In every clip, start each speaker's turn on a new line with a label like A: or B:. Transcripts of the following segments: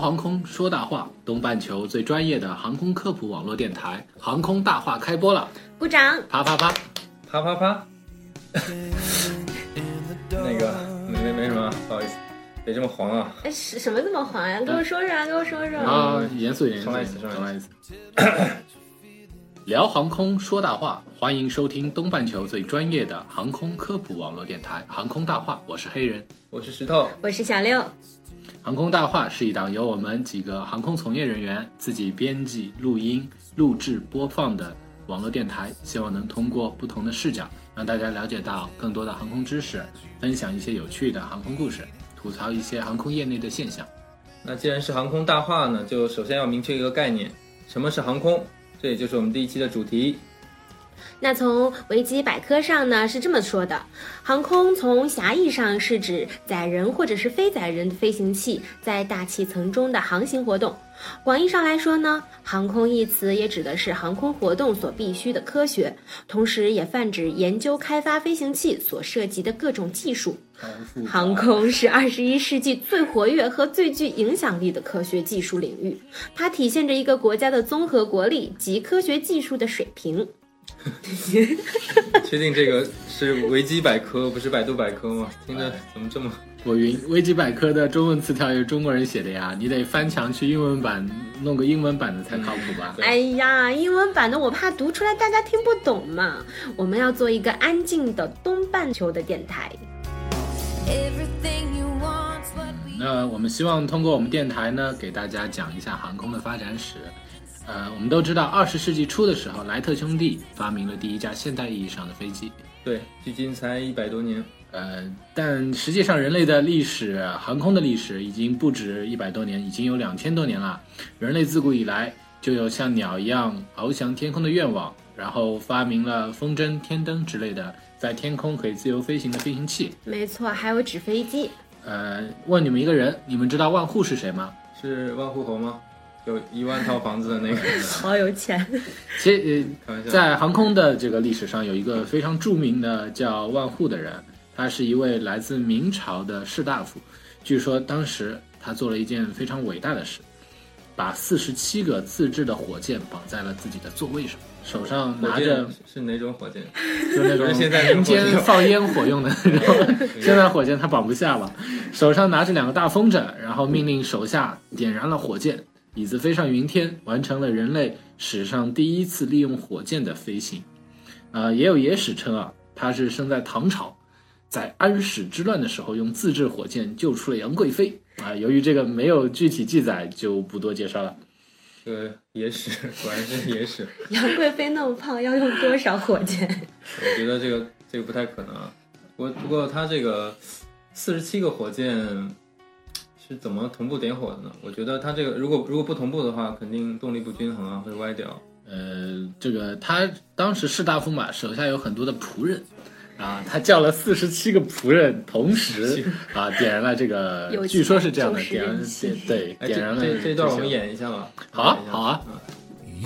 A: 航空说大话，东半球最专业的航空科普网络电台《航空大话》开播了，
B: 鼓掌！
A: 啪啪啪！
C: 啪啪啪。那个没没没什么，不好意思，别这么黄啊。
B: 哎，什什么这么黄呀？跟我说说啊，跟我说说。
A: 啊，严肃一点，
C: 上来一
A: 严肃一点
C: 次上来一
A: 上来一次。聊航空说大话，欢迎收听东半球最专业的航空科普网络电台《航空大话》，我是黑人。
C: 我是石头，
B: 我是小六，
A: 航空大话是一档由我们几个航空从业人员自己编辑、录音、录制、播放的网络电台，希望能通过不同的视角，让大家了解到更多的航空知识，分享一些有趣的航空故事，吐槽一些航空业内的现象。
C: 那既然是航空大话呢，就首先要明确一个概念，什么是航空？这也就是我们第一期的主题。
B: 那从维基百科上呢是这么说的：航空从狭义上是指载人或者是非载人的飞行器在大气层中的航行活动；广义上来说呢，航空一词也指的是航空活动所必须的科学，同时也泛指研究开发飞行器所涉及的各种技术。航空是二十一世纪最活跃和最具影响力的科学技术领域，它体现着一个国家的综合国力及科学技术的水平。
C: 确定这个是维基百科，不是百度百科吗？听着怎么这么……
A: 我云，维基百科的中文词条也是中国人写的呀，你得翻墙去英文版弄个英文版的才靠谱吧？
B: 哎呀，英文版的我怕读出来大家听不懂嘛。我们要做一个安静的东半球的电台。
D: Everything you want's what we
A: 那我们希望通过我们电台呢，给大家讲一下航空的发展史。呃，我们都知道，二十世纪初的时候，莱特兄弟发明了第一架现代意义上的飞机。
C: 对，距今才一百多年。
A: 呃，但实际上人类的历史，航空的历史已经不止一百多年，已经有两千多年了。人类自古以来就有像鸟一样翱翔天空的愿望，然后发明了风筝、天灯之类的在天空可以自由飞行的飞行器。
B: 没错，还有纸飞机。
A: 呃，问你们一个人，你们知道万户是谁吗？
C: 是万户侯吗？有一万套房子的那个？
B: 好 有钱。
A: 其实、呃、
C: 开玩笑。
A: 在航空的这个历史上，有一个非常著名的叫万户的人，他是一位来自明朝的士大夫。据说当时他做了一件非常伟大的事，把四十七个自制的火箭绑在了自己的座位上，手上拿着
C: 是是哪种火箭？
A: 就那种
C: 现在
A: 民间放烟火用的那种。现在火箭他绑不下了，手上拿着两个大风筝，然后命令手下点燃了火箭，椅子飞上云天，完成了人类史上第一次利用火箭的飞行。呃，也有野史称啊，他是生在唐朝，在安史之乱的时候用自制火箭救出了杨贵妃啊、由于这个没有具体记载，就不多介绍了。
C: 这个野史，果然是野史。
B: 杨贵妃那么胖，要用多少火箭？
C: 我觉得这个这个不太可能啊。不过不过他这个四十七个火箭是怎么同步点火的呢？我觉得它这个如果如果不同步的话，肯定动力不均衡啊，会歪掉。
A: 呃，这个他当时士大夫嘛，手下有很多的仆人，啊，他叫了四十七个仆人，同时 啊点燃了这个，据说是这样的，点燃点对
C: 哎，
A: 点燃了
C: 这这这段我们演一下吧。
A: 好啊好啊
C: 嗯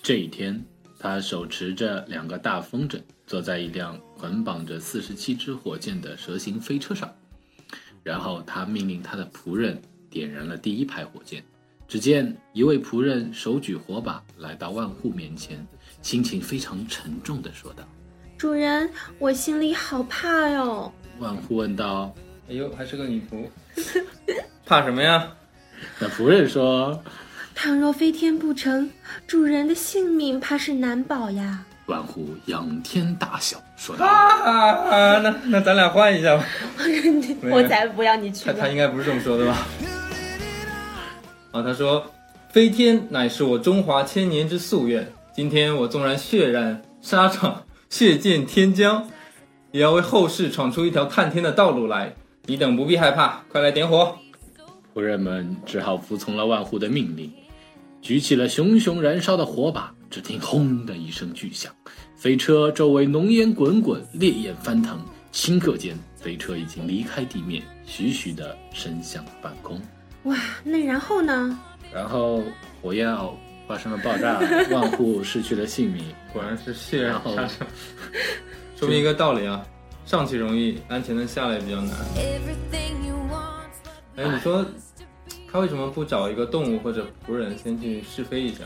A: 这一天，他手持着两个大风筝，坐在一辆捆绑着四十七支火箭的蛇形飞车上，然后他命令他的仆人点燃了第一排火箭。只见一位仆人手举火把来到万户面前，心情非常沉重地说道
B: 主人，我心里好怕哟。：“
A: 万户问道，
C: 哎呦，还是个女仆，怕什么呀？
A: 那仆人说，
B: 倘若飞天不成，主人的性命怕是难保呀。
A: 万户仰天大笑，说道
C: 啊，那那咱俩换一下吧。
B: 我才不要你去
C: 他他。应该不是这么说的吧？啊，他说：“飞天乃是我中华千年之夙愿，今天我纵然血染沙场，血溅天疆，也要为后世闯出一条探天的道路来。你等不必害怕，快来点火！
A: 仆人们只好服从了万户的命令，举起了熊熊燃烧的火把。只听“轰”的一声巨响，飞车周围浓烟滚滚，烈焰翻腾。顷刻间，飞车已经离开地面，徐徐地升向半空。
B: 哇，那然后呢？
A: 然后火焰坳发生了爆炸，万户失去了性命。
C: 果然是血染
A: 然后
C: 沙场，说明一个道理啊，上去容易，安全的下来比较难。
D: Everything you want.
C: 哎，你说他为什么不找一个动物或者仆人先去试飞一下？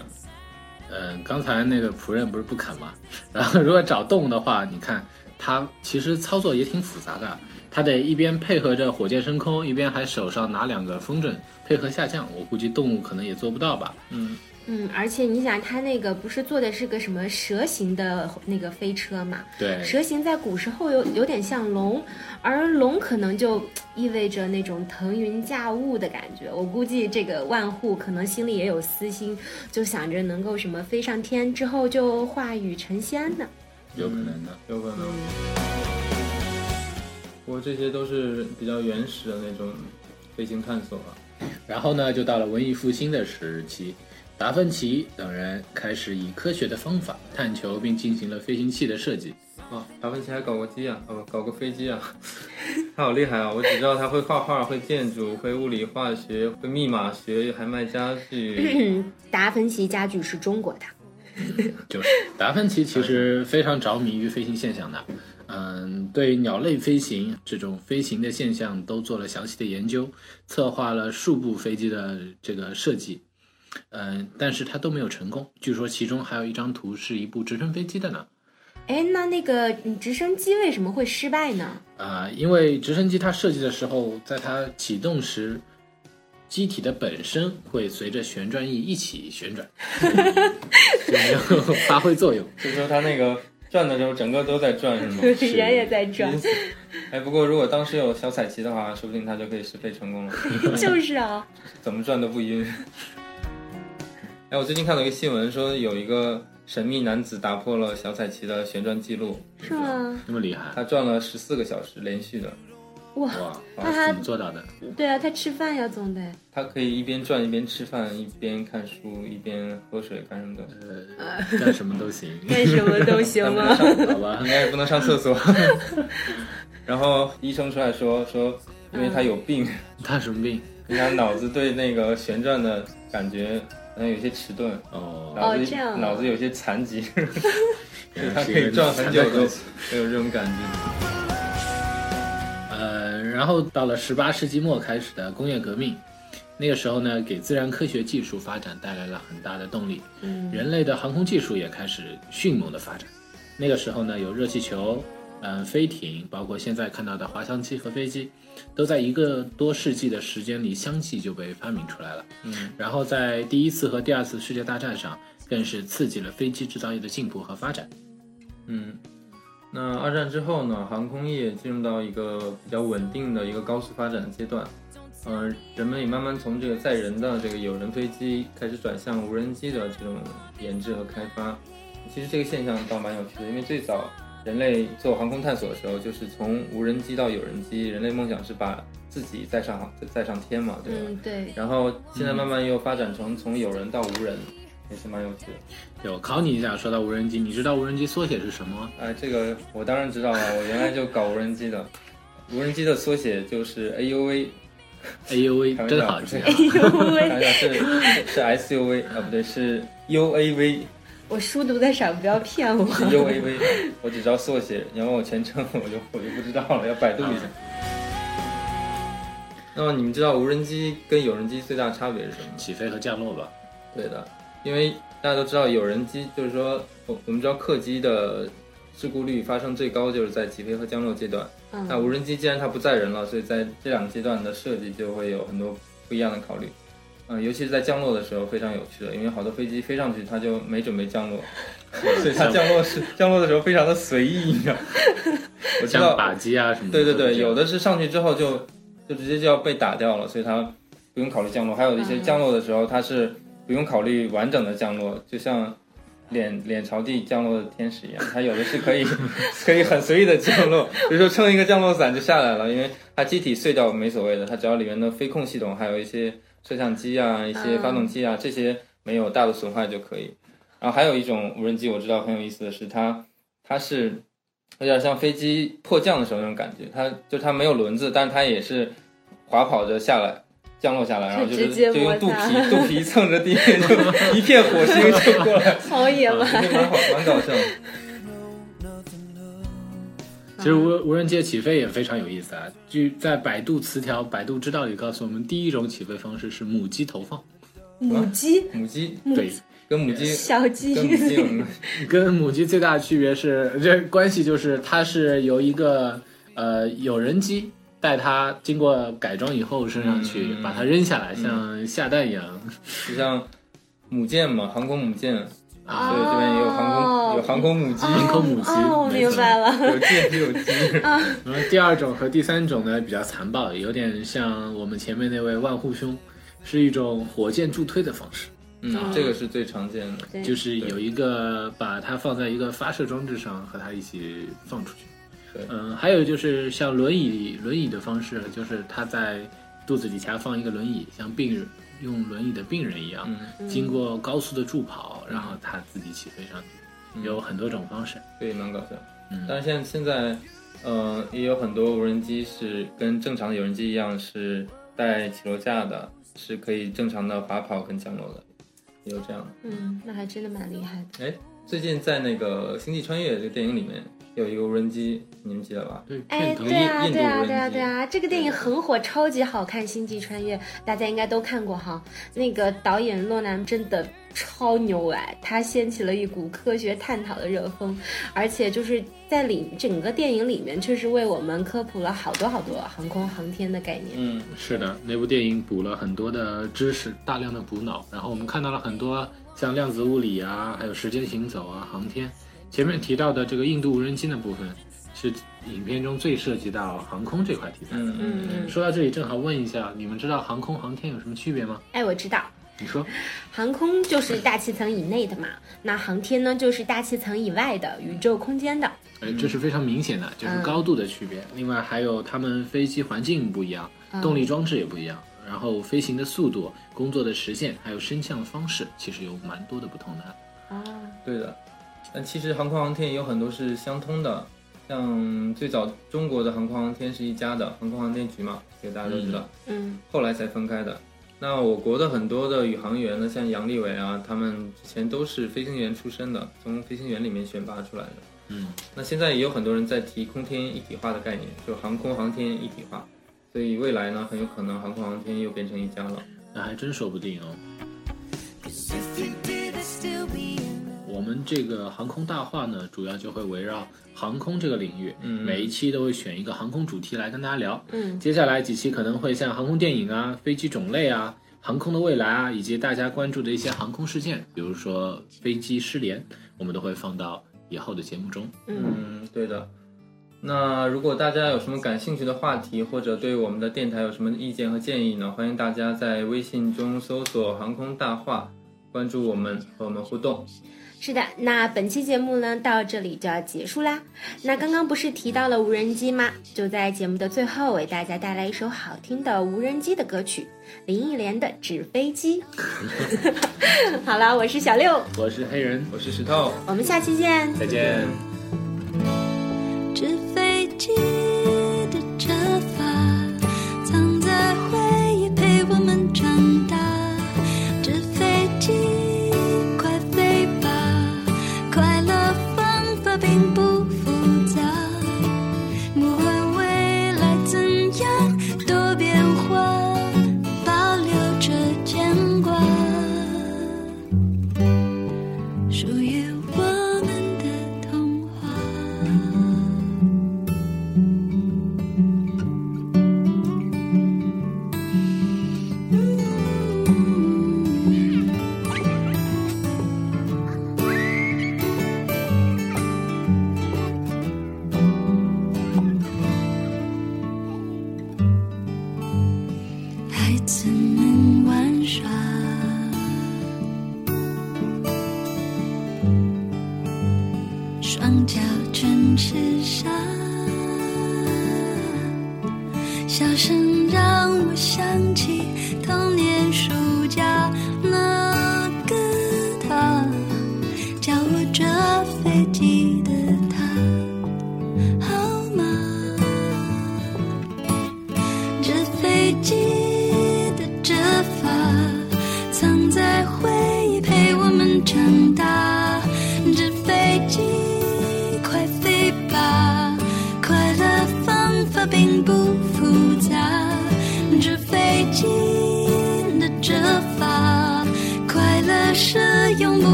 A: 嗯，刚才那个仆人不是不肯吗？然后如果找动物的话，你看他其实操作也挺复杂的，他得一边配合着火箭升空，一边还手上拿两个风筝配合下降。我估计动物可能也做不到吧。
C: 嗯，
B: 嗯，而且你想，它那个不是做的是个什么蛇形的那个飞车嘛？
A: 对，
B: 蛇形在古时候有有点像龙，而龙可能就意味着那种腾云驾雾的感觉。我估计这个万户可能心里也有私心，就想着能够什么飞上天之后就化羽成仙呢。
A: 有可能的。
C: 有可能。不过这些都是比较原始的那种飞行探索了。
A: 然后呢，就到了文艺复兴的时期，达芬奇等人开始以科学的方法探求并进行了飞行器的设计。
C: 哦，达芬奇还搞过机啊，哦，搞过飞机啊，他好厉害啊！我只知道他会画画、会建筑、会物理化学、会密码学，还卖家具。
B: 达芬奇家具是中国的，
A: 就是达芬奇其实非常着迷于飞行现象的，嗯，对鸟类飞行这种飞行的现象都做了详细的研究，策划了数部飞机的这个设计，嗯，但是它都没有成功。据说其中还有一张图是一部直升飞机的呢，
B: 哎，那那个你直升机为什么会失败呢？
A: 啊、因为直升机它设计的时候，在它启动时，机体的本身会随着旋转翼一起旋转，就没有 发挥作用。
C: 就是说它那个转的时候，整个都在转，是吗？
B: 人也在转，
C: 哎，不过如果当时有小彩旗的话，说不定它就可以试飞成功了，
B: 就是啊。
C: 怎么转都不晕。哎，我最近看到一个新闻，说有一个神秘男子打破了小彩旗的旋转记录，
B: 是吗？
A: 这么厉害，
C: 他转了十四个小时连续的，
B: 哇，他
A: 怎么做到的？
B: 对啊，他吃饭呀，总得。
C: 他可以一边转一边吃饭，一边看书，一边喝水，干什么的？
A: 呃，干什么都行，
B: 干什么都行 吗？
A: 好吧
C: 应？该也不能上厕所。然后医生出来说说，因为他有病，
A: 他什么病？
C: 因为他脑子对那个旋转的感觉好像有些迟钝，
A: 哦，
C: 脑子、
B: 这样啊
C: 脑子有些残疾，所以他可以转很久都没有这种感觉。
A: 呃，然后到了十八世纪末开始的工业革命，那个时候呢，给自然科学技术发展带来了很大的动力。
B: 嗯，
A: 人类的航空技术也开始迅猛的发展。那个时候呢，有热气球，嗯、飞艇，包括现在看到的滑翔机和飞机，都在一个多世纪的时间里相继就被发明出来了。
C: 嗯，
A: 然后在第一次和第二次世界大战上，更是刺激了飞机制造业的进步和发展。
C: 嗯，那二战之后呢，航空业进入到一个比较稳定的一个高速发展的阶段。呃，人们也慢慢从这个载人的这个有人飞机开始转向无人机的这种研制和开发。其实这个现象倒蛮有趣的，因为最早人类做航空探索的时候，就是从无人机到有人机，人类梦想是把自己载上航载上天嘛，对吧？
B: 嗯，对，
C: 然后现在慢慢又发展成从有人到无人，也是蛮有趣的。
A: 有考你一下，说到无人机，你知道无人机缩写是什么吗？
C: 哎，这个我当然知道了，我原来就搞无人机的。无人机的缩写就是 AUV，
A: 哎呦喂，
C: 开玩笑
A: 真好记啊！
B: 哎呦喂，
C: 想想是是 SUV 啊，不对，是 UAV，
B: 我书读的少，不要骗我。
C: 是 UAV，我只知道缩写，你要问我全称，我就我就不知道了，要百度一下。那么你们知道无人机跟有人机最大的差别是什么？
A: 起飞和降落吧。
C: 对的，因为大家都知道有人机，就是说我我们知道客机的事故率发生最高就是在起飞和降落阶段。那
B: 嗯，
C: 无人机既然它不载人了，所以在这两个阶段的设计就会有很多不一样的考虑。嗯、尤其是在降落的时候非常有趣的，因为好多飞机飞上去它就没准备降落，所以它降落是降落的时候非常的随意，你知道？我知道，
A: 像靶机啊什么的。
C: 对对对，有的是上去之后就就直接就要被打掉了，所以它不用考虑降落；还有一些降落的时候它是不用考虑完整的降落，就像脸脸朝地降落的天使一样，它有的是可以 可以很随意的降落，比如说撑一个降落伞就下来了，因为它机体碎掉没所谓的，它只要里面的飞控系统还有一些摄像机啊、一些发动机啊、这些没有大的损坏就可以。然后还有一种无人机，我知道很有意思的是它它是有点像飞机迫降的时候那种感觉，它就它没有轮子，但它也是滑跑着下来。降落下来，然后就是就用肚皮肚皮蹭着地面，就 一片火星就过来，
B: 好野蛮。
C: 这蛮好蛮搞笑的。
A: 其实无无人机的起飞也非常有意思啊。据在百度词条、百度知道里告诉我们，第一种起飞方式是母鸡投放。
B: 母鸡、
C: 母鸡
A: 对，
C: 跟母鸡
B: 小鸡
C: 跟母鸡
A: 最大的区别是，这关系就是它是由一个呃有人机带它经过改装以后升上去，
C: 嗯
A: 把它扔下来，像下蛋一样。
C: 就像母舰嘛，航空母舰，
B: 啊
C: 所以这边也有航空有航空母鸡，
A: 航空母鸡
B: 哦，
A: 没错。
B: 明白了。
C: 有舰就有机。
A: 然后第二种和第三种呢比较残暴，有点像我们前面那位万户兄，是一种火箭助推的方式，
C: 嗯，这个是最常见的。
A: 就是有一个把它放在一个发射装置上，和它一起放出去。嗯，还有就是像轮椅轮椅的方式，就是它在肚子底下放一个轮椅，像病人用轮椅的病人一样，
C: 嗯，
A: 经过高速的助跑，然后它自己起飞上去，
C: 嗯
A: 有很多种方式。
C: 对，蛮搞笑。
A: 嗯
C: 但是现在现在，呃，也有很多无人机是跟正常的有人机一样，是带起落架的，是可以正常的滑跑跟降落的，也有这样的。
B: 嗯，那还真的蛮厉害的。
C: 哎，最近在那个《星际穿越》这个电影里面有一个无人机，你们记得吧？
A: 对，
B: 哎，对啊，对啊，对啊，对啊，这个电影很火，超级好看，《星际穿越》，大家应该都看过哈。那个导演诺兰真的超牛哎，他掀起了一股科学探讨的热风，而且就是在里整个电影里面，确实为我们科普了好多好多航空航天的概念。
C: 嗯，
A: 是的，那部电影补了很多的知识，大量的补脑，然后我们看到了很多像量子物理啊，还有时间行走啊、航天。前面提到的这个印度无人机的部分，是影片中最涉及到航空这块题材的。
C: 嗯嗯
B: 嗯
A: 说到这里，正好问一下，你们知道航空航天有什么区别吗？
B: 哎，我知道，
A: 你说，
B: 航空就是大气层以内的嘛，那航天呢就是大气层以外的宇宙空间的。
A: 哎，这是非常明显的，就是高度的区别。另外还有他们飞机环境不一样，动力装置也不一样，然后飞行的速度、工作的实现，还有升降方式，其实有蛮多的不同的。
B: 啊，
C: 对的。但其实航空航天也有很多是相通的，像最早中国的航空航天是一家的航空航天局嘛，这个大家都知道。
B: 嗯
C: 后来才分开的。那我国的很多的宇航员呢，像杨利伟啊，他们之前都是飞行员出身的，从飞行员里面选拔出来的。
A: 嗯，
C: 那现在也有很多人在提空天一体化的概念，就航空航天一体化。所以未来呢，很有可能航空航天又变成一家了。
A: 那还真说不定哦。们这个航空大话呢，主要就会围绕航空这个领域，
C: 嗯
A: 每一期都会选一个航空主题来跟大家聊。
B: 嗯
A: 接下来几期可能会像航空电影啊、飞机种类啊、航空的未来啊，以及大家关注的一些航空事件，比如说飞机失联，我们都会放到以后的节目中。
B: 嗯，
C: 嗯，对的。那如果大家有什么感兴趣的话题，或者对我们的电台有什么意见和建议呢？欢迎大家在微信中搜索“航空大话”，关注我们，和我们互动。
B: 是的，那本期节目呢到这里就要结束啦。那刚刚不是提到了无人机吗？就在节目的最后为大家带来一首好听的无人机的歌曲，林忆莲的《纸飞机》。好了，我是小六，
A: 我是黑人，
C: 我是石头。
B: 我们下期见。
A: 再见。
D: 纸飞机